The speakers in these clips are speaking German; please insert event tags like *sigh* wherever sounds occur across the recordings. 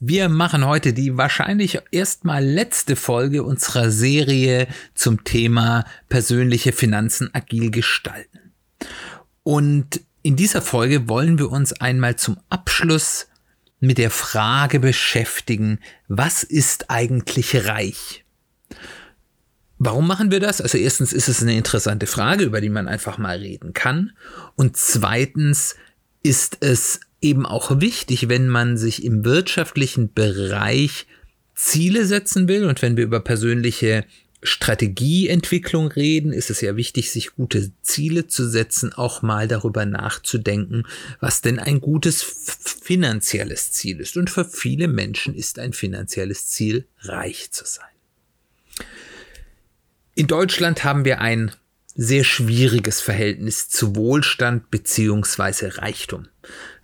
Wir machen heute die wahrscheinlich erstmal letzte Folge unserer Serie zum Thema persönliche Finanzen agil gestalten. Und in dieser Folge wollen wir uns einmal zum Abschluss mit der Frage beschäftigen, was ist eigentlich reich? Warum machen wir das? Also erstens ist es eine interessante Frage, über die man einfach mal reden kann. Und zweitens ist es eben auch wichtig, wenn man sich im wirtschaftlichen Bereich Ziele setzen will und wenn wir über persönliche Strategieentwicklung reden, ist es ja wichtig, sich gute Ziele zu setzen, auch mal darüber nachzudenken, was denn ein gutes finanzielles Ziel ist. Und für viele Menschen ist ein finanzielles Ziel, reich zu sein. In Deutschland haben wir ein sehr schwieriges Verhältnis zu Wohlstand beziehungsweise Reichtum.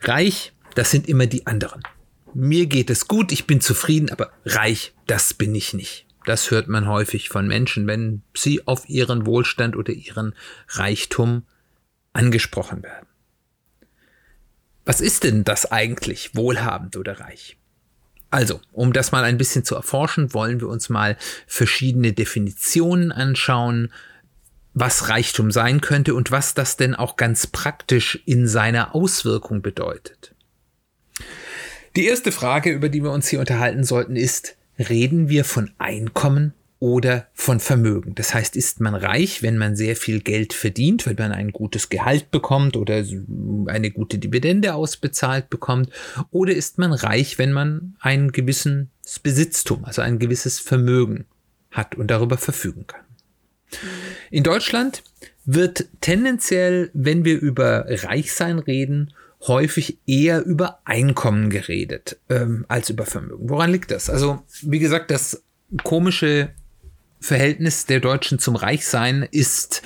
Reich, das sind immer die anderen. Mir geht es gut, ich bin zufrieden, aber reich, das bin ich nicht. Das hört man häufig von Menschen, wenn sie auf ihren Wohlstand oder ihren Reichtum angesprochen werden. Was ist denn das eigentlich, wohlhabend oder reich? Also, um das mal ein bisschen zu erforschen, wollen wir uns mal verschiedene Definitionen anschauen, was Reichtum sein könnte und was das denn auch ganz praktisch in seiner Auswirkung bedeutet. Die erste Frage, über die wir uns hier unterhalten sollten, ist, reden wir von Einkommen oder von Vermögen. Das heißt, ist man reich, wenn man sehr viel Geld verdient, wenn man ein gutes Gehalt bekommt oder eine gute Dividende ausbezahlt bekommt, oder ist man reich, wenn man ein gewisses Besitztum, also ein gewisses Vermögen hat und darüber verfügen kann. In Deutschland wird tendenziell, wenn wir über Reichsein reden, häufig eher über Einkommen geredet ähm, als über Vermögen. Woran liegt das? Also, wie gesagt, das komische Verhältnis der Deutschen zum Reichsein ist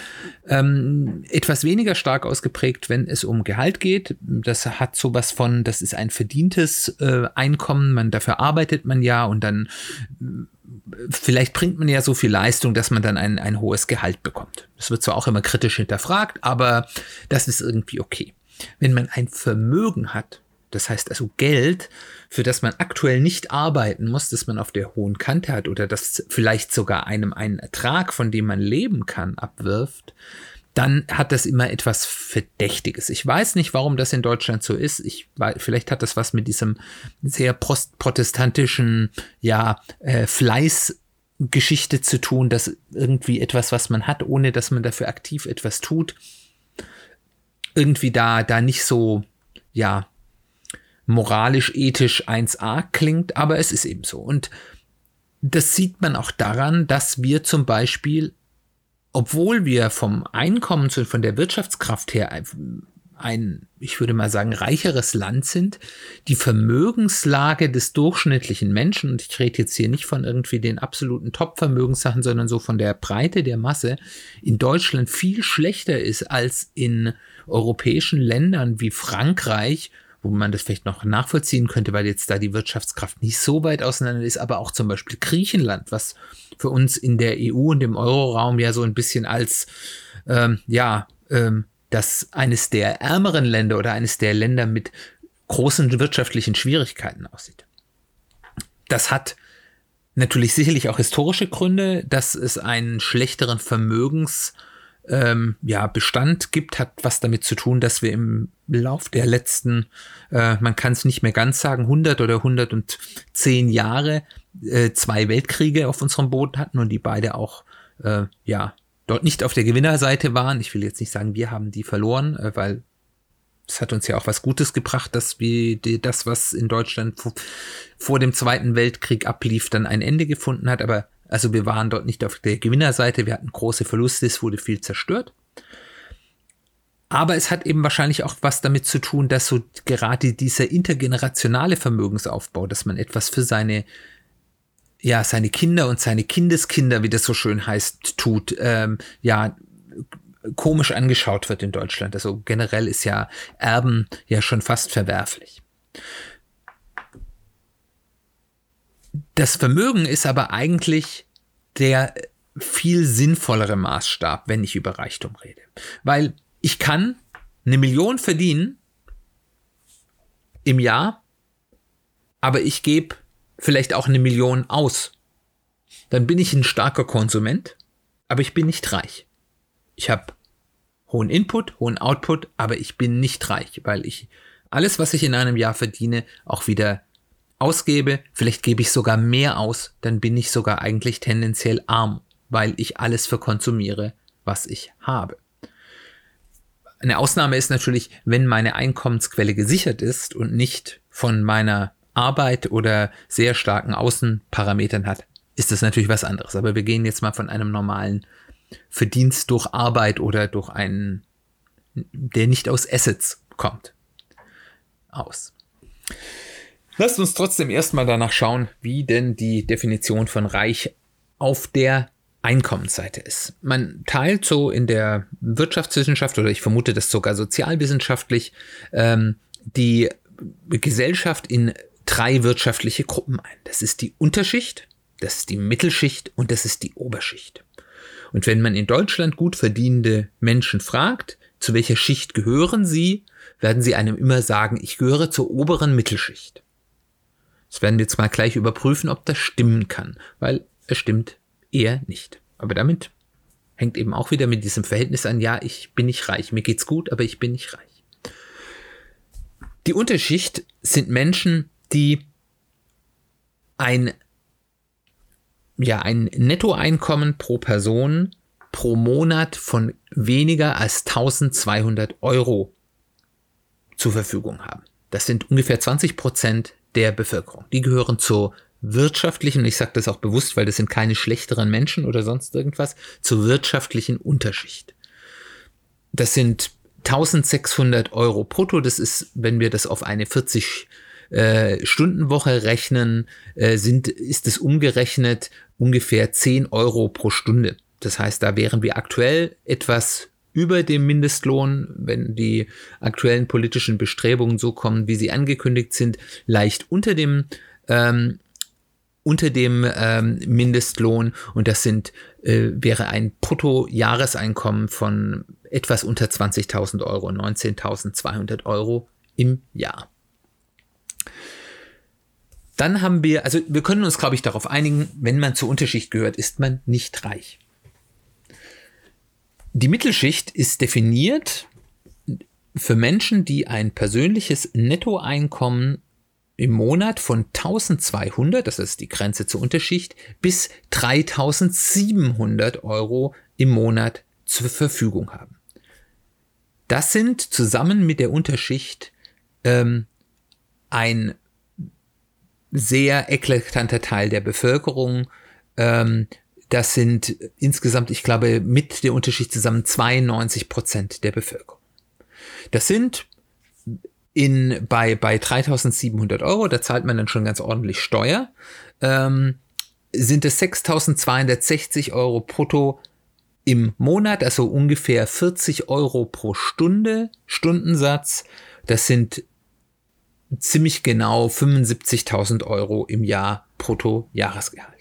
ähm, etwas weniger stark ausgeprägt, wenn es um Gehalt geht. Das hat sowas von, das ist ein verdientes äh, Einkommen, man dafür arbeitet man ja und dann vielleicht bringt man ja so viel Leistung, dass man dann ein, ein hohes Gehalt bekommt. Das wird zwar auch immer kritisch hinterfragt, aber das ist irgendwie okay. Wenn man ein Vermögen hat, das heißt also Geld, für das man aktuell nicht arbeiten muss, das man auf der hohen Kante hat oder das vielleicht sogar einem einen Ertrag, von dem man leben kann, abwirft, dann hat das immer etwas Verdächtiges. Ich weiß nicht, warum das in Deutschland so ist. Ich, vielleicht hat das was mit diesem sehr protestantischen, ja, äh, Fleißgeschichte zu tun, dass irgendwie etwas, was man hat, ohne dass man dafür aktiv etwas tut, irgendwie da, da nicht so, ja, moralisch, ethisch 1a klingt, aber es ist eben so. Und das sieht man auch daran, dass wir zum Beispiel obwohl wir vom Einkommen zu, von der Wirtschaftskraft her ein, ich würde mal sagen, reicheres Land sind, die Vermögenslage des durchschnittlichen Menschen, und ich rede jetzt hier nicht von irgendwie den absoluten Top-Vermögenssachen, sondern so von der Breite der Masse, in Deutschland viel schlechter ist als in europäischen Ländern wie Frankreich wo man das vielleicht noch nachvollziehen könnte, weil jetzt da die Wirtschaftskraft nicht so weit auseinander ist, aber auch zum Beispiel Griechenland, was für uns in der EU und im Euroraum ja so ein bisschen als, ähm, ja, ähm, das eines der ärmeren Länder oder eines der Länder mit großen wirtschaftlichen Schwierigkeiten aussieht. Das hat natürlich sicherlich auch historische Gründe, dass es einen schlechteren Vermögens ähm, ja, Bestand gibt, hat was damit zu tun, dass wir im Lauf der letzten, äh, man kann es nicht mehr ganz sagen, 100 oder 110 Jahre äh, zwei Weltkriege auf unserem Boden hatten und die beide auch, äh, ja, dort nicht auf der Gewinnerseite waren. Ich will jetzt nicht sagen, wir haben die verloren, äh, weil es hat uns ja auch was Gutes gebracht, dass wir die, das, was in Deutschland vor, dem Zweiten Weltkrieg ablief, dann ein Ende gefunden hat. Aber also wir waren dort nicht auf der Gewinnerseite, wir hatten große Verluste, es wurde viel zerstört. Aber es hat eben wahrscheinlich auch was damit zu tun, dass so gerade dieser intergenerationale Vermögensaufbau, dass man etwas für seine ja seine Kinder und seine Kindeskinder, wie das so schön heißt, tut, ähm, ja komisch angeschaut wird in Deutschland. Also generell ist ja Erben ja schon fast verwerflich. Das Vermögen ist aber eigentlich der viel sinnvollere Maßstab, wenn ich über Reichtum rede. Weil ich kann eine Million verdienen im Jahr, aber ich gebe vielleicht auch eine Million aus. Dann bin ich ein starker Konsument, aber ich bin nicht reich. Ich habe hohen Input, hohen Output, aber ich bin nicht reich, weil ich alles, was ich in einem Jahr verdiene, auch wieder ausgebe. Vielleicht gebe ich sogar mehr aus, dann bin ich sogar eigentlich tendenziell arm, weil ich alles verkonsumiere, was ich habe. Eine Ausnahme ist natürlich, wenn meine Einkommensquelle gesichert ist und nicht von meiner Arbeit oder sehr starken Außenparametern hat, ist das natürlich was anderes. Aber wir gehen jetzt mal von einem normalen Verdienst durch Arbeit oder durch einen, der nicht aus Assets kommt, aus. Lasst uns trotzdem erstmal danach schauen, wie denn die Definition von reich auf der Einkommensseite ist. Man teilt so in der Wirtschaftswissenschaft oder ich vermute das sogar sozialwissenschaftlich ähm, die Gesellschaft in drei wirtschaftliche Gruppen ein. Das ist die Unterschicht, das ist die Mittelschicht und das ist die Oberschicht. Und wenn man in Deutschland gut verdienende Menschen fragt, zu welcher Schicht gehören sie, werden sie einem immer sagen, ich gehöre zur oberen Mittelschicht. Das werden wir jetzt mal gleich überprüfen, ob das stimmen kann, weil es stimmt eher nicht. Aber damit hängt eben auch wieder mit diesem Verhältnis an, ja, ich bin nicht reich, mir geht's gut, aber ich bin nicht reich. Die Unterschicht sind Menschen, die ein, ja, ein Nettoeinkommen pro Person pro Monat von weniger als 1200 Euro zur Verfügung haben. Das sind ungefähr 20 Prozent der Bevölkerung. Die gehören zur wirtschaftlichen, ich sage das auch bewusst, weil das sind keine schlechteren Menschen oder sonst irgendwas, zur wirtschaftlichen Unterschicht. Das sind 1600 Euro brutto. Das ist, wenn wir das auf eine 40 äh, Stundenwoche rechnen, äh, sind, ist es umgerechnet ungefähr 10 Euro pro Stunde. Das heißt, da wären wir aktuell etwas über dem Mindestlohn, wenn die aktuellen politischen Bestrebungen so kommen, wie sie angekündigt sind, leicht unter dem ähm, unter dem ähm, Mindestlohn und das sind äh, wäre ein Bruttojahreseinkommen von etwas unter 20.000 Euro, 19.200 Euro im Jahr. Dann haben wir, also wir können uns, glaube ich, darauf einigen, wenn man zur Unterschicht gehört, ist man nicht reich. Die Mittelschicht ist definiert für Menschen, die ein persönliches Nettoeinkommen im Monat von 1200, das ist die Grenze zur Unterschicht, bis 3700 Euro im Monat zur Verfügung haben. Das sind zusammen mit der Unterschicht ähm, ein sehr eklatanter Teil der Bevölkerung. Ähm, das sind insgesamt, ich glaube, mit der Unterschicht zusammen 92 Prozent der Bevölkerung. Das sind in, bei, bei 3700 Euro, da zahlt man dann schon ganz ordentlich Steuer, ähm, sind es 6260 Euro brutto im Monat, also ungefähr 40 Euro pro Stunde, Stundensatz. Das sind ziemlich genau 75.000 Euro im Jahr brutto Jahresgehalt.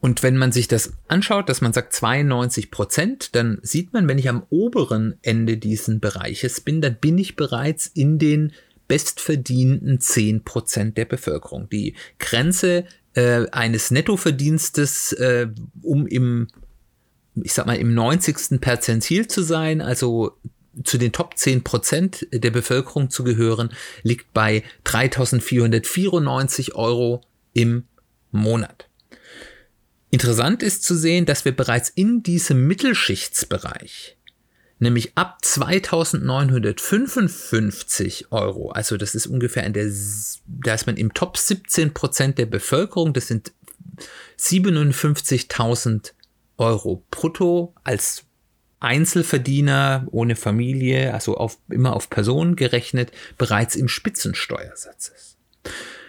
Und wenn man sich das anschaut, dass man sagt 92 Prozent, dann sieht man, wenn ich am oberen Ende diesen Bereiches bin, dann bin ich bereits in den bestverdienten 10 Prozent der Bevölkerung. Die Grenze äh, eines Nettoverdienstes, äh, um im, ich sag mal, im 90. Perzentil zu sein, also zu den Top 10 Prozent der Bevölkerung zu gehören, liegt bei 3.494 Euro im Monat. Interessant ist zu sehen, dass wir bereits in diesem Mittelschichtsbereich, nämlich ab 2955 Euro, also das ist ungefähr in der, da ist man im Top 17 Prozent der Bevölkerung, das sind 57.000 Euro brutto als Einzelverdiener ohne Familie, also auf, immer auf Personen gerechnet, bereits im Spitzensteuersatz ist.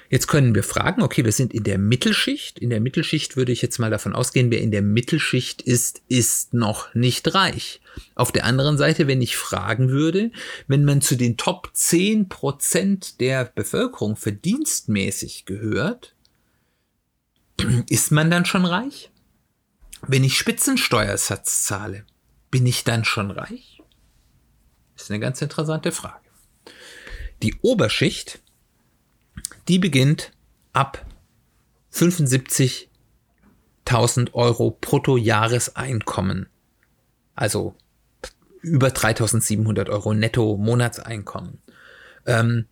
Jetzt können wir fragen, okay, wir sind in der Mittelschicht. In der Mittelschicht würde ich jetzt mal davon ausgehen, wer in der Mittelschicht ist, ist noch nicht reich. Auf der anderen Seite, wenn ich fragen würde, wenn man zu den Top 10 Prozent der Bevölkerung verdienstmäßig gehört, ist man dann schon reich? Wenn ich Spitzensteuersatz zahle, bin ich dann schon reich? ist eine ganz interessante Frage. Die Oberschicht, die beginnt ab 75.000 Euro Bruttojahreseinkommen. Also über 3.700 Euro netto Monatseinkommen. Ähm,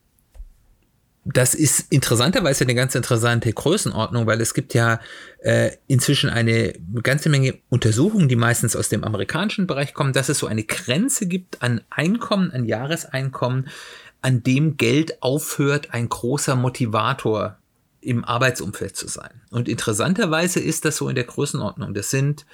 das ist interessanterweise eine ganz interessante Größenordnung, weil es gibt ja äh, inzwischen eine ganze Menge Untersuchungen, die meistens aus dem amerikanischen Bereich kommen, dass es so eine Grenze gibt an Einkommen, an Jahreseinkommen, an dem Geld aufhört, ein großer Motivator im Arbeitsumfeld zu sein. Und interessanterweise ist das so in der Größenordnung. Das sind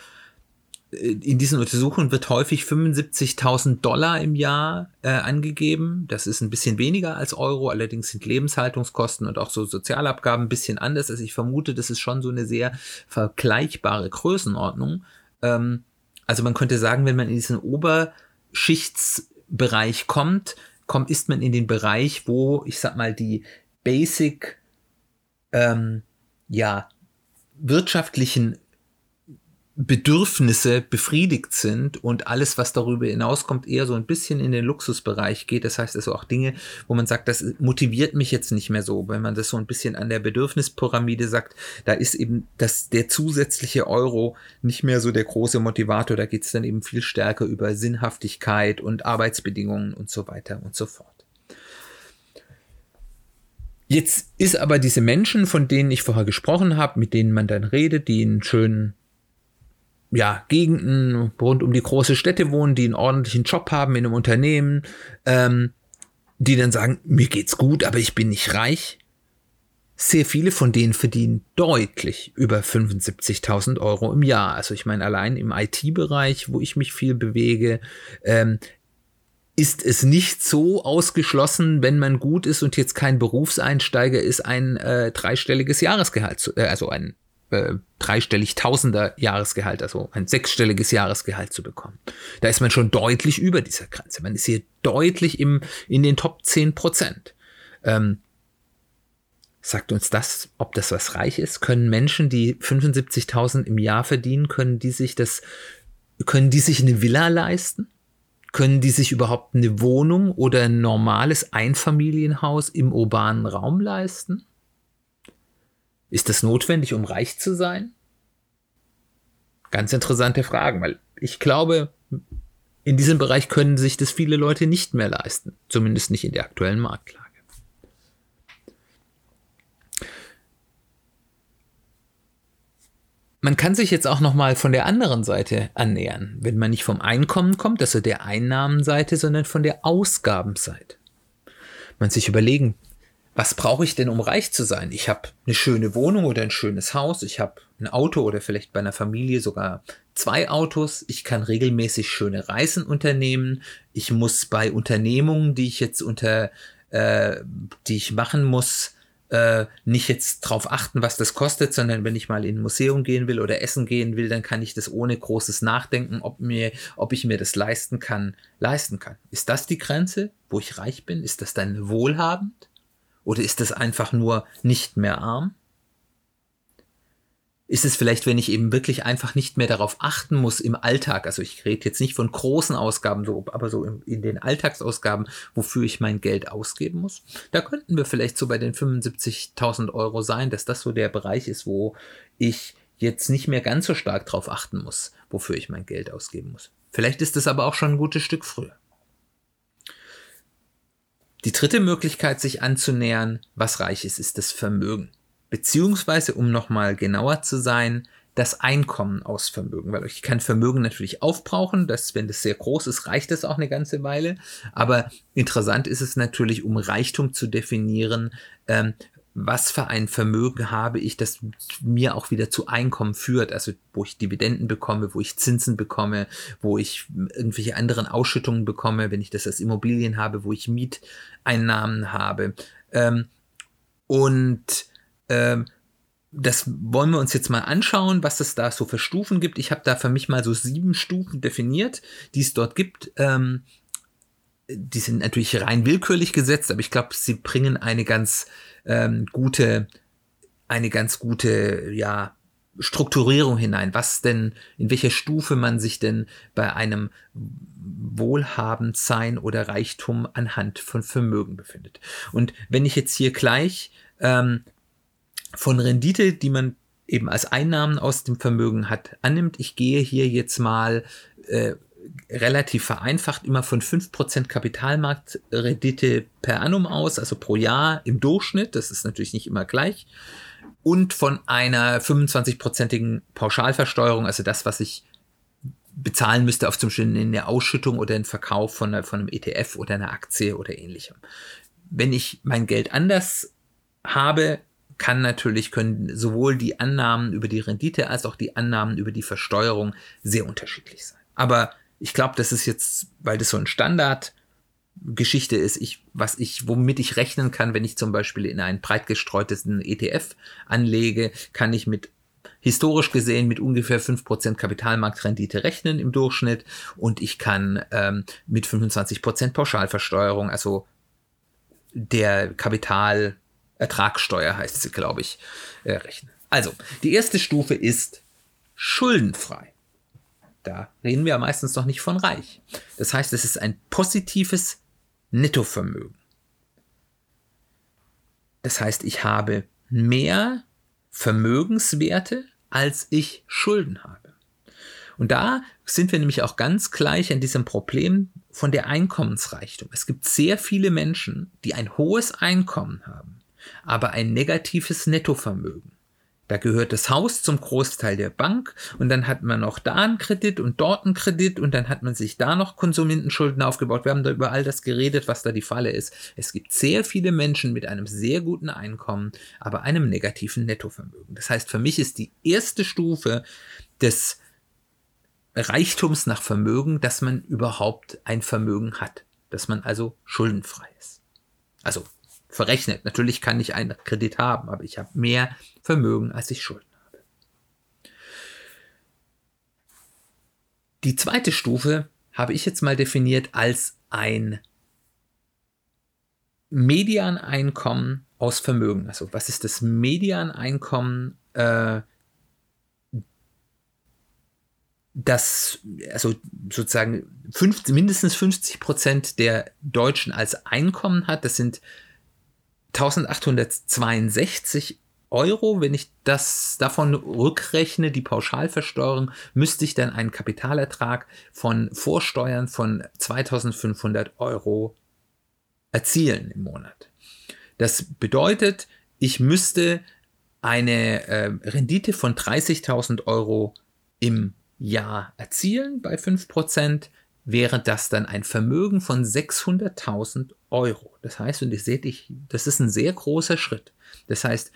in diesen Untersuchungen wird häufig 75.000 Dollar im Jahr äh, angegeben. Das ist ein bisschen weniger als Euro, allerdings sind Lebenshaltungskosten und auch so Sozialabgaben ein bisschen anders. Also ich vermute, das ist schon so eine sehr vergleichbare Größenordnung. Ähm, also man könnte sagen, wenn man in diesen Oberschichtsbereich kommt, kommt, ist man in den Bereich, wo, ich sag mal, die Basic, ähm, ja, wirtschaftlichen Bedürfnisse befriedigt sind und alles, was darüber hinauskommt, eher so ein bisschen in den Luxusbereich geht. Das heißt also auch Dinge, wo man sagt, das motiviert mich jetzt nicht mehr so. Wenn man das so ein bisschen an der Bedürfnispyramide sagt, da ist eben das, der zusätzliche Euro nicht mehr so der große Motivator. Da geht es dann eben viel stärker über Sinnhaftigkeit und Arbeitsbedingungen und so weiter und so fort. Jetzt ist aber diese Menschen, von denen ich vorher gesprochen habe, mit denen man dann redet, die einen schönen ja, Gegenden rund um die große Städte wohnen, die einen ordentlichen Job haben in einem Unternehmen, ähm, die dann sagen, mir geht's gut, aber ich bin nicht reich. Sehr viele von denen verdienen deutlich über 75.000 Euro im Jahr. Also ich meine, allein im IT-Bereich, wo ich mich viel bewege, ähm, ist es nicht so ausgeschlossen, wenn man gut ist und jetzt kein Berufseinsteiger ist, ein äh, dreistelliges Jahresgehalt, zu, äh, also ein äh, dreistellig Tausender Jahresgehalt, also ein sechsstelliges Jahresgehalt zu bekommen. Da ist man schon deutlich über dieser Grenze. Man ist hier deutlich im, in den Top 10 Prozent. Ähm, sagt uns das, ob das was reich ist? Können Menschen, die 75.000 im Jahr verdienen, können die sich das, können die sich eine Villa leisten? Können die sich überhaupt eine Wohnung oder ein normales Einfamilienhaus im urbanen Raum leisten? Ist das notwendig, um reich zu sein? Ganz interessante Fragen, weil ich glaube, in diesem Bereich können sich das viele Leute nicht mehr leisten, zumindest nicht in der aktuellen Marktlage. Man kann sich jetzt auch noch mal von der anderen Seite annähern, wenn man nicht vom Einkommen kommt, also der Einnahmenseite, sondern von der Ausgabenseite. Man sich überlegen, was brauche ich denn, um reich zu sein? Ich habe eine schöne Wohnung oder ein schönes Haus, ich habe ein Auto oder vielleicht bei einer Familie sogar zwei Autos, ich kann regelmäßig schöne Reisen unternehmen, ich muss bei Unternehmungen, die ich jetzt unter, äh, die ich machen muss, äh, nicht jetzt drauf achten, was das kostet, sondern wenn ich mal in ein Museum gehen will oder essen gehen will, dann kann ich das ohne großes Nachdenken, ob mir, ob ich mir das leisten kann, leisten kann. Ist das die Grenze, wo ich reich bin? Ist das dann wohlhabend? Oder ist es einfach nur nicht mehr arm? Ist es vielleicht, wenn ich eben wirklich einfach nicht mehr darauf achten muss im Alltag, also ich rede jetzt nicht von großen Ausgaben, so, aber so in, in den Alltagsausgaben, wofür ich mein Geld ausgeben muss? Da könnten wir vielleicht so bei den 75.000 Euro sein, dass das so der Bereich ist, wo ich jetzt nicht mehr ganz so stark darauf achten muss, wofür ich mein Geld ausgeben muss. Vielleicht ist es aber auch schon ein gutes Stück früher. Die dritte Möglichkeit, sich anzunähern, was reich ist, ist das Vermögen. Beziehungsweise, um nochmal genauer zu sein, das Einkommen aus Vermögen, weil ich kann Vermögen natürlich aufbrauchen, dass wenn das sehr groß ist, reicht das auch eine ganze Weile. Aber interessant ist es natürlich, um Reichtum zu definieren, ähm, was für ein Vermögen habe ich, das mir auch wieder zu Einkommen führt, also wo ich Dividenden bekomme, wo ich Zinsen bekomme, wo ich irgendwelche anderen Ausschüttungen bekomme, wenn ich das als Immobilien habe, wo ich Mieteinnahmen habe. Ähm, Und ähm, das wollen wir uns jetzt mal anschauen, was es da so für Stufen gibt. Ich habe da für mich mal so sieben Stufen definiert, die es dort gibt. Ähm, die sind natürlich rein willkürlich gesetzt, aber ich glaube, sie bringen eine ganz ähm, gute, eine ganz gute, ja, Strukturierung hinein, was denn, in welcher Stufe man sich denn bei einem Wohlhabendsein oder Reichtum anhand von Vermögen befindet. Und wenn ich jetzt hier gleich ähm, von Rendite, die man eben als Einnahmen aus dem Vermögen hat, annimmt, ich gehe hier jetzt mal äh, relativ vereinfacht immer von 5% Kapitalmarktrendite per annum aus, also pro Jahr im Durchschnitt, das ist natürlich nicht immer gleich, und von einer 25-prozentigen Pauschalversteuerung, also das, was ich bezahlen müsste auf zum Beispiel in der Ausschüttung oder den Verkauf von, von einem ETF oder einer Aktie oder ähnlichem. Wenn ich mein Geld anders habe, kann natürlich, können sowohl die Annahmen über die Rendite als auch die Annahmen über die Versteuerung sehr unterschiedlich sein. Aber ich glaube, das ist jetzt, weil das so ein Standardgeschichte ist, ich, was ich, womit ich rechnen kann, wenn ich zum Beispiel in einen breit gestreuteten ETF anlege, kann ich mit historisch gesehen mit ungefähr 5% Kapitalmarktrendite rechnen im Durchschnitt und ich kann ähm, mit 25% Pauschalversteuerung, also der Kapitalertragssteuer heißt sie, glaube ich, äh, rechnen. Also, die erste Stufe ist schuldenfrei. Da reden wir ja meistens noch nicht von reich. Das heißt, es ist ein positives Nettovermögen. Das heißt, ich habe mehr Vermögenswerte, als ich Schulden habe. Und da sind wir nämlich auch ganz gleich an diesem Problem von der Einkommensreichtum. Es gibt sehr viele Menschen, die ein hohes Einkommen haben, aber ein negatives Nettovermögen. Da gehört das Haus zum Großteil der Bank und dann hat man noch da einen Kredit und dort einen Kredit und dann hat man sich da noch Konsumentenschulden aufgebaut. Wir haben da über all das geredet, was da die Falle ist. Es gibt sehr viele Menschen mit einem sehr guten Einkommen, aber einem negativen Nettovermögen. Das heißt, für mich ist die erste Stufe des Reichtums nach Vermögen, dass man überhaupt ein Vermögen hat, dass man also schuldenfrei ist. Also verrechnet. Natürlich kann ich einen Kredit haben, aber ich habe mehr Vermögen, als ich Schulden habe. Die zweite Stufe habe ich jetzt mal definiert als ein Medianeinkommen aus Vermögen. Also was ist das Medianeinkommen? Äh, das, also sozusagen fünf, mindestens 50 Prozent der Deutschen als Einkommen hat. Das sind 1862 Euro, wenn ich das davon rückrechne, die Pauschalversteuerung, müsste ich dann einen Kapitalertrag von Vorsteuern von 2500 Euro erzielen im Monat. Das bedeutet, ich müsste eine äh, Rendite von 30.000 Euro im Jahr erzielen bei 5% wäre das dann ein Vermögen von 600.000 Euro. Das heißt, und ihr seht, ich, das ist ein sehr großer Schritt. Das heißt,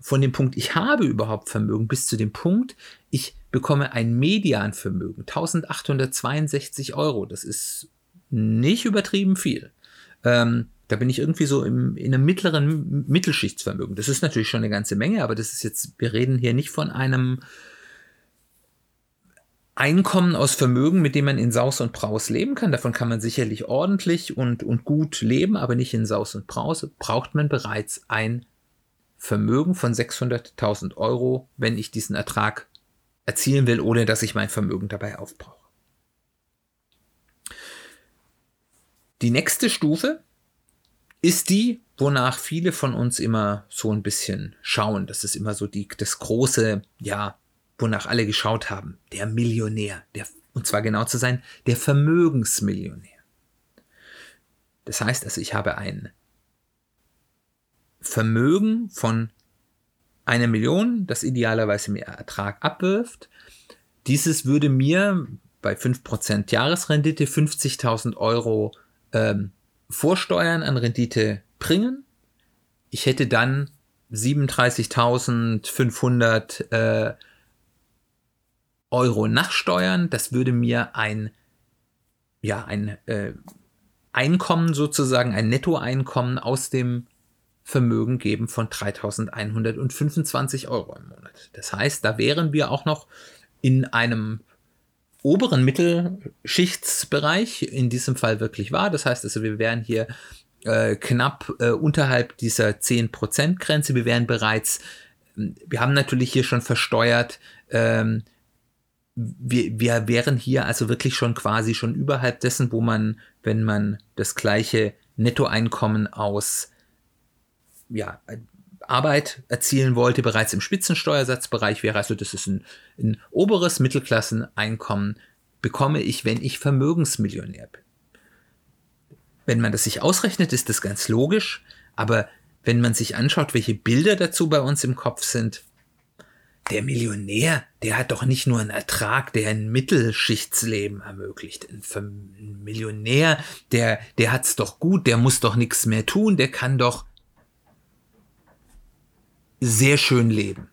von dem Punkt, ich habe überhaupt Vermögen, bis zu dem Punkt, ich bekomme ein Medianvermögen, 1862 Euro. Das ist nicht übertrieben viel. Ähm, da bin ich irgendwie so im, in einem mittleren Mittelschichtsvermögen. Das ist natürlich schon eine ganze Menge, aber das ist jetzt, wir reden hier nicht von einem Einkommen aus Vermögen, mit dem man in Saus und Braus leben kann. Davon kann man sicherlich ordentlich und, und gut leben, aber nicht in Saus und Braus. Braucht man bereits ein Vermögen von 600.000 Euro, wenn ich diesen Ertrag erzielen will, ohne dass ich mein Vermögen dabei aufbrauche. Die nächste Stufe ist die, wonach viele von uns immer so ein bisschen schauen. Das ist immer so die, das große, ja, wonach alle geschaut haben. Der Millionär, der, und zwar genau zu sein, der Vermögensmillionär. Das heißt also, ich habe ein Vermögen von einer Million, das idealerweise mir Ertrag abwirft. Dieses würde mir bei 5% Jahresrendite 50.000 Euro ähm, Vorsteuern an Rendite bringen. Ich hätte dann 37.500 äh, Euro nachsteuern. Das würde mir ein, ja, ein äh, Einkommen sozusagen, ein Nettoeinkommen aus dem Vermögen geben von 3.125 Euro im Monat. Das heißt, da wären wir auch noch in einem oberen Mittelschichtsbereich, in diesem Fall wirklich wahr. Das heißt also, wir wären hier äh, knapp äh, unterhalb dieser 10%-Grenze. Wir wären bereits, wir haben natürlich hier schon versteuert, ähm, wir, wir wären hier also wirklich schon quasi schon überhalb dessen, wo man, wenn man das gleiche Nettoeinkommen aus ja, Arbeit erzielen wollte, bereits im Spitzensteuersatzbereich wäre. Also das ist ein, ein oberes Mittelklasseneinkommen, bekomme ich, wenn ich Vermögensmillionär bin. Wenn man das sich ausrechnet, ist das ganz logisch, aber wenn man sich anschaut, welche Bilder dazu bei uns im Kopf sind, der Millionär, der hat doch nicht nur einen Ertrag, der ein Mittelschichtsleben ermöglicht. Ein Millionär, der, der hat's doch gut, der muss doch nichts mehr tun, der kann doch sehr schön leben.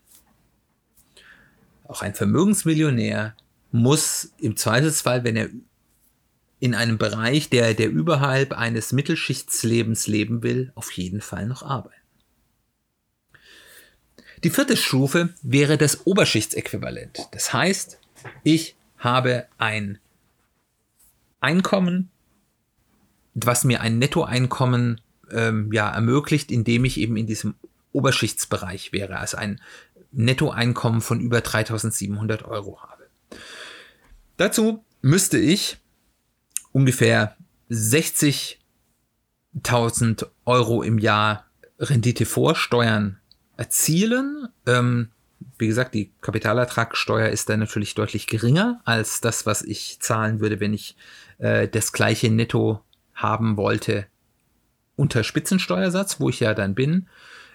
Auch ein Vermögensmillionär muss im Zweifelsfall, wenn er in einem Bereich, der, der überhalb eines Mittelschichtslebens leben will, auf jeden Fall noch arbeiten. Die vierte Stufe wäre das Oberschichtsäquivalent. Das heißt, ich habe ein Einkommen, was mir ein Nettoeinkommen ähm, ja, ermöglicht, indem ich eben in diesem Oberschichtsbereich wäre, also ein Nettoeinkommen von über 3700 Euro habe. Dazu müsste ich ungefähr 60.000 Euro im Jahr Rendite vor Steuern erzielen. Ähm, wie gesagt, die Kapitalertragssteuer ist dann natürlich deutlich geringer als das, was ich zahlen würde, wenn ich äh, das gleiche Netto haben wollte unter Spitzensteuersatz, wo ich ja dann bin.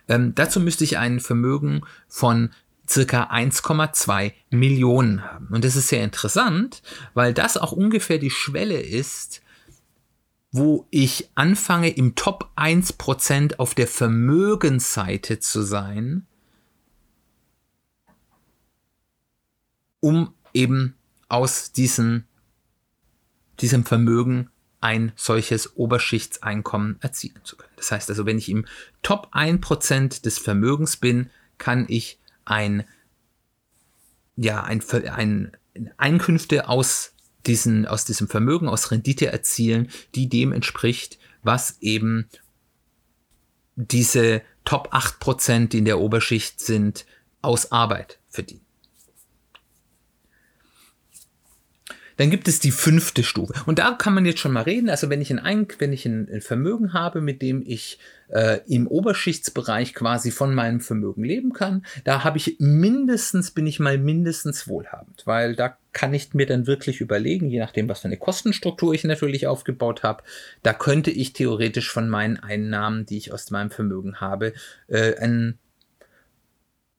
Ähm, dazu müsste ich ein Vermögen von circa 1,2 Millionen haben. Und das ist sehr interessant, weil das auch ungefähr die Schwelle ist, wo ich anfange, im Top 1% auf der Vermögensseite zu sein, um eben aus diesen, diesem Vermögen ein solches Oberschichtseinkommen erzielen zu können. Das heißt also, wenn ich im Top 1% des Vermögens bin, kann ich ein, ja, ein, ein Einkünfte aus diesen, aus diesem Vermögen, aus Rendite erzielen, die dem entspricht, was eben diese Top 8%, die in der Oberschicht sind, aus Arbeit verdienen. Dann gibt es die fünfte Stufe. Und da kann man jetzt schon mal reden. Also wenn ich ein, wenn ich ein, Vermögen habe, mit dem ich äh, im Oberschichtsbereich quasi von meinem Vermögen leben kann, da habe ich mindestens, bin ich mal mindestens wohlhabend, weil da kann ich mir dann wirklich überlegen, je nachdem, was für eine Kostenstruktur ich natürlich aufgebaut habe, da könnte ich theoretisch von meinen Einnahmen, die ich aus meinem Vermögen habe, äh, ein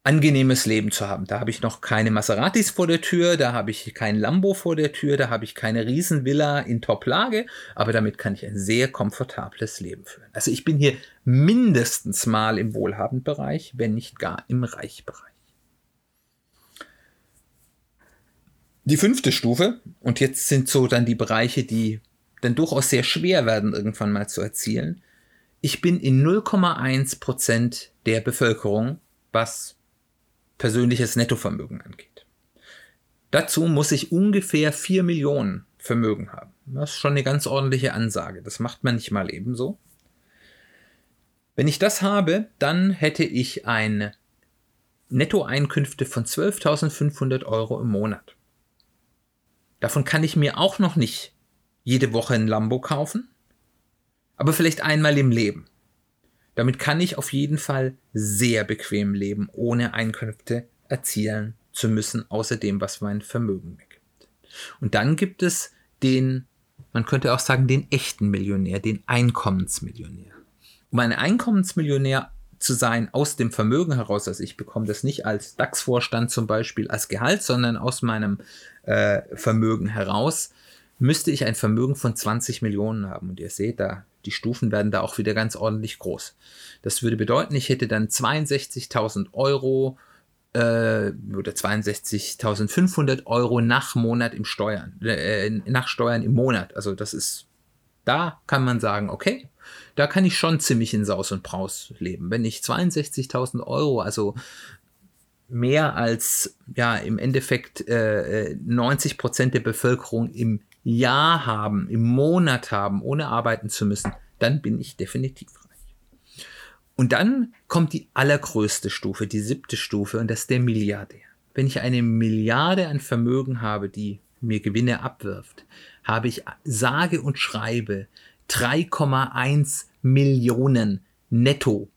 angenehmes Leben zu haben. Da habe ich noch keine Maseratis vor der Tür, da habe ich kein Lambo vor der Tür, da habe ich keine Riesenvilla in Top-Lage, aber damit kann ich ein sehr komfortables Leben führen. Also ich bin hier mindestens mal im Wohlhabendbereich, wenn nicht gar im Reichbereich. Die fünfte Stufe, und jetzt sind so dann die Bereiche, die dann durchaus sehr schwer werden, irgendwann mal zu erzielen. Ich bin in 0,1 Prozent der Bevölkerung, was persönliches Nettovermögen angeht. Dazu muss ich ungefähr 4 Millionen Vermögen haben. Das ist schon eine ganz ordentliche Ansage. Das macht man nicht mal ebenso. Wenn ich das habe, dann hätte ich eine Nettoeinkünfte von 12.500 Euro im Monat. Davon kann ich mir auch noch nicht jede Woche ein Lambo kaufen, aber vielleicht einmal im Leben. Damit kann ich auf jeden Fall sehr bequem leben, ohne Einkünfte erzielen zu müssen, außer dem, was mein Vermögen mir gibt. Und dann gibt es den, man könnte auch sagen, den echten Millionär, den Einkommensmillionär. Um ein Einkommensmillionär zu sein aus dem Vermögen heraus, also ich bekomme das nicht als DAX-Vorstand zum Beispiel als Gehalt, sondern aus meinem äh, Vermögen heraus, müsste ich ein Vermögen von 20 Millionen haben. Und ihr seht da, die Stufen werden da auch wieder ganz ordentlich groß. Das würde bedeuten, ich hätte dann 62.000 Euro äh, oder 62.500 Euro nach Monat im Steuern, äh, nach Steuern im Monat. Also das ist Da kann man sagen, okay, da kann ich schon ziemlich in Saus und Braus leben. Wenn ich 62.000 Euro, also mehr als ja im Endeffekt äh, 90 Prozent der Bevölkerung im Jahr haben, im Monat haben, ohne arbeiten zu müssen, dann bin ich definitiv reich. Und dann kommt die allergrößte Stufe, die siebte Stufe, und das ist der Milliardär. Wenn ich eine Milliarde an Vermögen habe, die mir Gewinne abwirft, habe ich sage und schreibe 3,1 Millionen netto,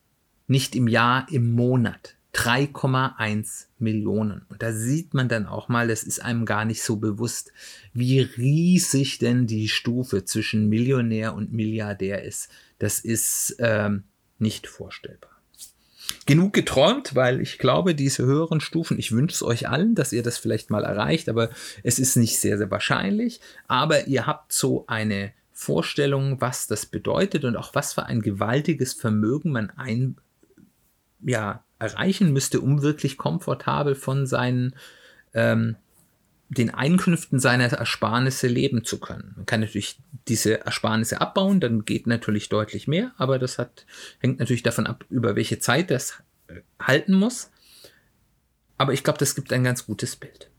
nicht im Jahr, im Monat. 3,1 Millionen. Und da sieht man dann auch mal, das ist einem gar nicht so bewusst, wie riesig denn die Stufe zwischen Millionär und Milliardär ist. Das ist ähm, nicht vorstellbar. Genug geträumt, weil ich glaube, diese höheren Stufen, ich wünsche es euch allen, dass ihr das vielleicht mal erreicht, aber es ist nicht sehr, sehr wahrscheinlich. Aber ihr habt so eine Vorstellung, was das bedeutet und auch was für ein gewaltiges Vermögen man ein, ja, erreichen müsste, um wirklich komfortabel von seinen ähm, den Einkünften seiner Ersparnisse leben zu können. Man kann natürlich diese Ersparnisse abbauen, dann geht natürlich deutlich mehr, aber das hat, hängt natürlich davon ab, über welche Zeit das äh, halten muss. Aber ich glaube, das gibt ein ganz gutes Bild.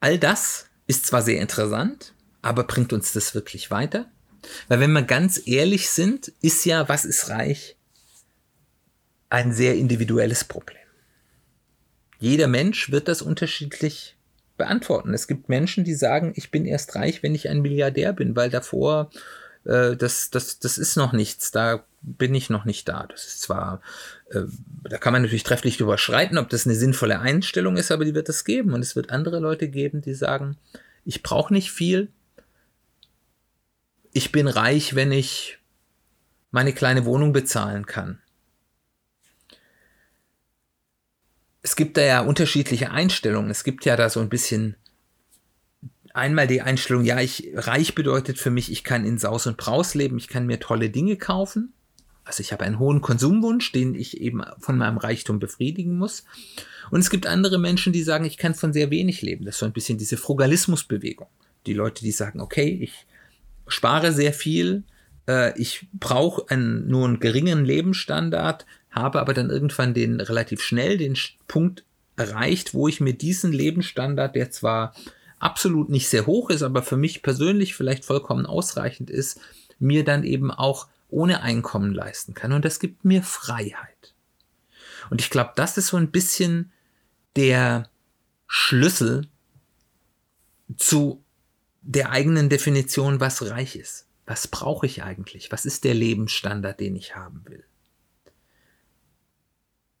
All das ist zwar sehr interessant, aber bringt uns das wirklich weiter? Weil wenn wir ganz ehrlich sind, ist ja, was ist reich, ein sehr individuelles Problem. Jeder Mensch wird das unterschiedlich beantworten. Es gibt Menschen, die sagen, ich bin erst reich, wenn ich ein Milliardär bin, weil davor, äh, das, das, das ist noch nichts, da bin ich noch nicht da. Das ist zwar, äh, da kann man natürlich trefflich überschreiten, ob das eine sinnvolle Einstellung ist, aber die wird es geben. Und es wird andere Leute geben, die sagen, ich brauche nicht viel, ich bin reich, wenn ich meine kleine Wohnung bezahlen kann. Es gibt da ja unterschiedliche Einstellungen. Es gibt ja da so ein bisschen einmal die Einstellung, ja, ich reich bedeutet für mich, ich kann in Saus und Braus leben, ich kann mir tolle Dinge kaufen. Also ich habe einen hohen Konsumwunsch, den ich eben von meinem Reichtum befriedigen muss. Und es gibt andere Menschen, die sagen, ich kann von sehr wenig leben. Das ist so ein bisschen diese Frugalismusbewegung. Die Leute, die sagen, okay, ich spare sehr viel, äh, ich brauche nur einen geringen Lebensstandard, habe aber dann irgendwann den relativ schnell den Punkt erreicht, wo ich mir diesen Lebensstandard, der zwar absolut nicht sehr hoch ist, aber für mich persönlich vielleicht vollkommen ausreichend ist, mir dann eben auch ohne Einkommen leisten kann. Und das gibt mir Freiheit. Und ich glaube, das ist so ein bisschen der Schlüssel zu der eigenen Definition, was reich ist. Was brauche ich eigentlich? Was ist der Lebensstandard, den ich haben will?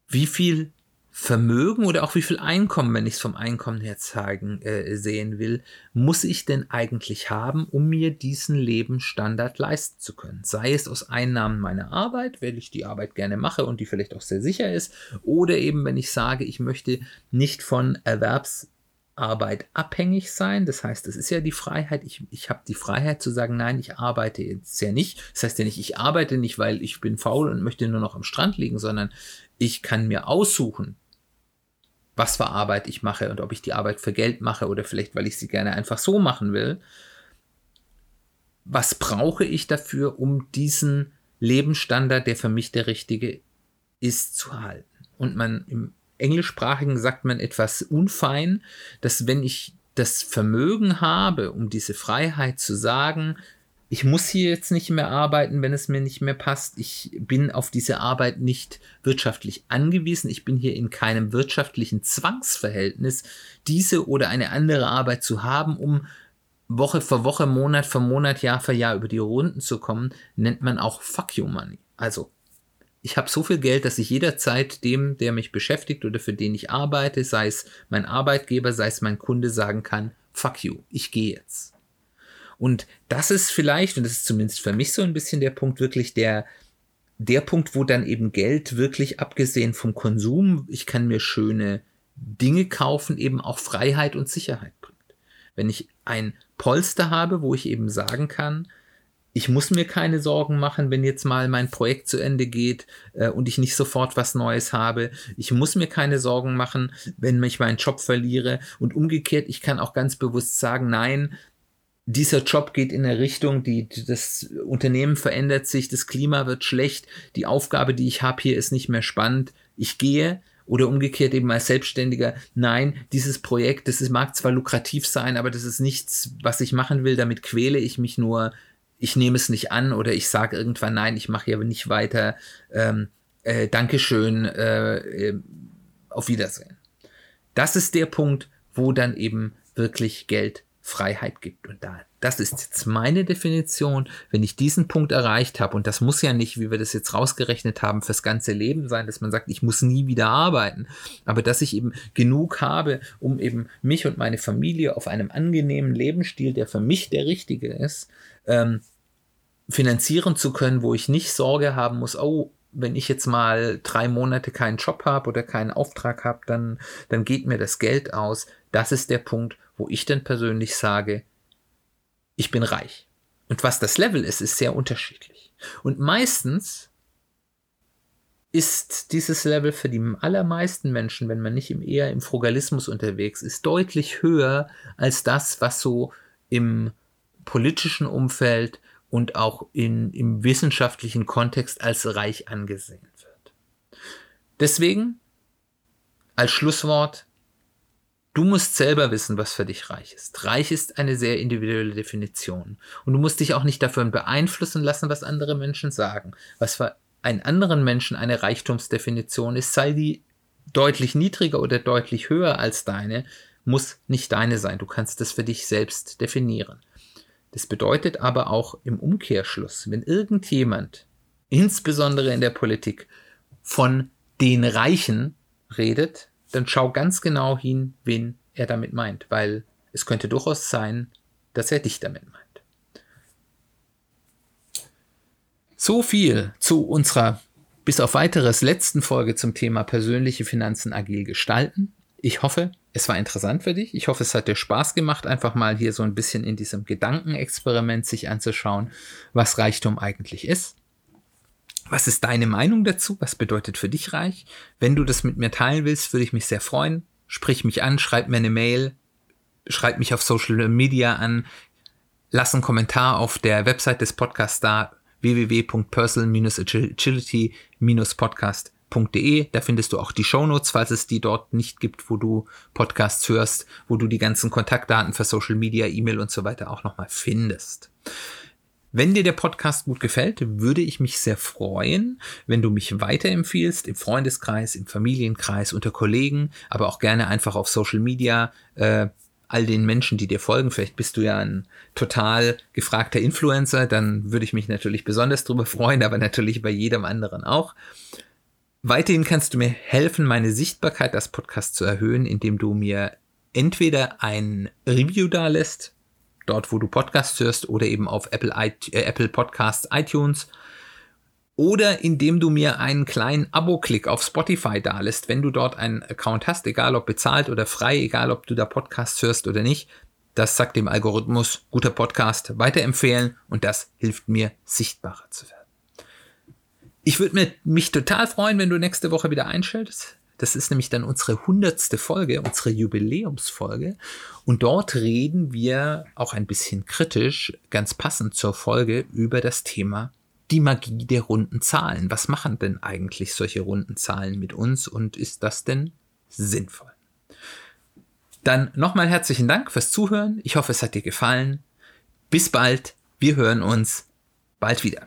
Wie viel Vermögen oder auch wie viel Einkommen, wenn ich es vom Einkommen her zeigen, äh, sehen will, muss ich denn eigentlich haben, um mir diesen Lebensstandard leisten zu können? Sei es aus Einnahmen meiner Arbeit, weil ich die Arbeit gerne mache und die vielleicht auch sehr sicher ist, oder eben wenn ich sage, ich möchte nicht von Erwerbs Arbeit abhängig sein. Das heißt, es ist ja die Freiheit. Ich, ich habe die Freiheit zu sagen, nein, ich arbeite jetzt ja nicht. Das heißt ja nicht, ich arbeite nicht, weil ich bin faul und möchte nur noch am Strand liegen, sondern ich kann mir aussuchen, was für Arbeit ich mache und ob ich die Arbeit für Geld mache oder vielleicht, weil ich sie gerne einfach so machen will. Was brauche ich dafür, um diesen Lebensstandard, der für mich der richtige ist, zu halten? Und man im Englischsprachigen sagt man etwas unfein, dass wenn ich das Vermögen habe, um diese Freiheit zu sagen, ich muss hier jetzt nicht mehr arbeiten, wenn es mir nicht mehr passt. Ich bin auf diese Arbeit nicht wirtschaftlich angewiesen. Ich bin hier in keinem wirtschaftlichen Zwangsverhältnis, diese oder eine andere Arbeit zu haben, um Woche für Woche, Monat für Monat, Jahr für Jahr über die Runden zu kommen, nennt man auch Fuck You Money. Also ich habe so viel Geld, dass ich jederzeit dem, der mich beschäftigt oder für den ich arbeite, sei es mein Arbeitgeber, sei es mein Kunde, sagen kann, fuck you, ich gehe jetzt. Und das ist vielleicht, und das ist zumindest für mich so ein bisschen der Punkt, wirklich der, der Punkt, wo dann eben Geld wirklich abgesehen vom Konsum, ich kann mir schöne Dinge kaufen, eben auch Freiheit und Sicherheit bringt. Wenn ich ein Polster habe, wo ich eben sagen kann, ich muss mir keine Sorgen machen, wenn jetzt mal mein Projekt zu Ende geht äh, und ich nicht sofort was Neues habe. Ich muss mir keine Sorgen machen, wenn ich meinen Job verliere. Und umgekehrt, ich kann auch ganz bewusst sagen, nein, dieser Job geht in eine Richtung, die, das Unternehmen verändert sich, das Klima wird schlecht, die Aufgabe, die ich habe hier, ist nicht mehr spannend, ich gehe. Oder umgekehrt eben als Selbstständiger, nein, dieses Projekt, das ist, mag zwar lukrativ sein, aber das ist nichts, was ich machen will, damit quäle ich mich nur, ich nehme es nicht an oder ich sage irgendwann, nein, ich mache hier nicht weiter, ähm, äh, Dankeschön, äh, äh, auf Wiedersehen. Das ist der Punkt, wo dann eben wirklich Geld Freiheit gibt. Und da, das ist jetzt meine Definition. Wenn ich diesen Punkt erreicht habe, und das muss ja nicht, wie wir das jetzt rausgerechnet haben, fürs ganze Leben sein, dass man sagt, ich muss nie wieder arbeiten, aber dass ich eben genug habe, um eben mich und meine Familie auf einem angenehmen Lebensstil, der für mich der richtige ist, ähm, finanzieren zu können, wo ich nicht Sorge haben muss, oh, wenn ich jetzt mal drei Monate keinen Job habe oder keinen Auftrag habe, dann, dann geht mir das Geld aus. Das ist der Punkt, wo ich dann persönlich sage, ich bin reich. Und was das Level ist, ist sehr unterschiedlich. Und meistens ist dieses Level für die allermeisten Menschen, wenn man nicht eher im Frugalismus unterwegs ist, deutlich höher als das, was so im politischen Umfeld und auch in, im wissenschaftlichen Kontext als reich angesehen wird. Deswegen als Schlusswort, du musst selber wissen, was für dich reich ist. Reich ist eine sehr individuelle Definition. Und du musst dich auch nicht dafür beeinflussen lassen, was andere Menschen sagen. Was für einen anderen Menschen eine Reichtumsdefinition ist, sei die deutlich niedriger oder deutlich höher als deine, muss nicht deine sein. Du kannst das für dich selbst definieren. Das bedeutet aber auch im Umkehrschluss, wenn irgendjemand, insbesondere in der Politik, von den Reichen redet, dann schau ganz genau hin, wen er damit meint, weil es könnte durchaus sein, dass er dich damit meint. So viel zu unserer bis auf weiteres letzten Folge zum Thema persönliche Finanzen agil gestalten. Ich hoffe, es war interessant für dich. Ich hoffe, es hat dir Spaß gemacht, einfach mal hier so ein bisschen in diesem Gedankenexperiment sich anzuschauen, was Reichtum eigentlich ist. Was ist deine Meinung dazu? Was bedeutet für dich reich? Wenn du das mit mir teilen willst, würde ich mich sehr freuen. Sprich mich an, schreib mir eine Mail, schreib mich auf Social Media an, lass einen Kommentar auf der Website des Podcasts da www.personal-agility-podcast.com podcast.de. Da findest du auch die Shownotes, falls es die dort nicht gibt, wo du Podcasts hörst, wo du die ganzen Kontaktdaten für Social Media, E-Mail und so weiter auch nochmal findest. Wenn dir der Podcast gut gefällt, würde ich mich sehr freuen, wenn du mich weiterempfiehlst im Freundeskreis, im Familienkreis, unter Kollegen, aber auch gerne einfach auf Social Media. Äh, all den Menschen, die dir folgen. Vielleicht bist du ja ein total gefragter Influencer, dann würde ich mich natürlich besonders darüber *laughs* freuen, aber natürlich bei jedem anderen auch. Weiterhin kannst du mir helfen, meine Sichtbarkeit als Podcast zu erhöhen, indem du mir entweder ein Review da lässt, dort wo du Podcasts hörst, oder eben auf Apple, äh, Apple Podcasts, iTunes, oder indem du mir einen kleinen Abo-Klick auf Spotify da lässt, wenn du dort einen Account hast, egal ob bezahlt oder frei, egal ob du da Podcasts hörst oder nicht. Das sagt dem Algorithmus, guter Podcast, weiterempfehlen und das hilft mir, sichtbarer zu werden. Ich würde mich total freuen, wenn du nächste Woche wieder einschaltest. Das ist nämlich dann unsere hundertste Folge, unsere Jubiläumsfolge. Und dort reden wir auch ein bisschen kritisch, ganz passend zur Folge, über das Thema die Magie der runden Zahlen. Was machen denn eigentlich solche runden Zahlen mit uns und ist das denn sinnvoll? Dann nochmal herzlichen Dank fürs Zuhören. Ich hoffe, es hat dir gefallen. Bis bald. Wir hören uns bald wieder.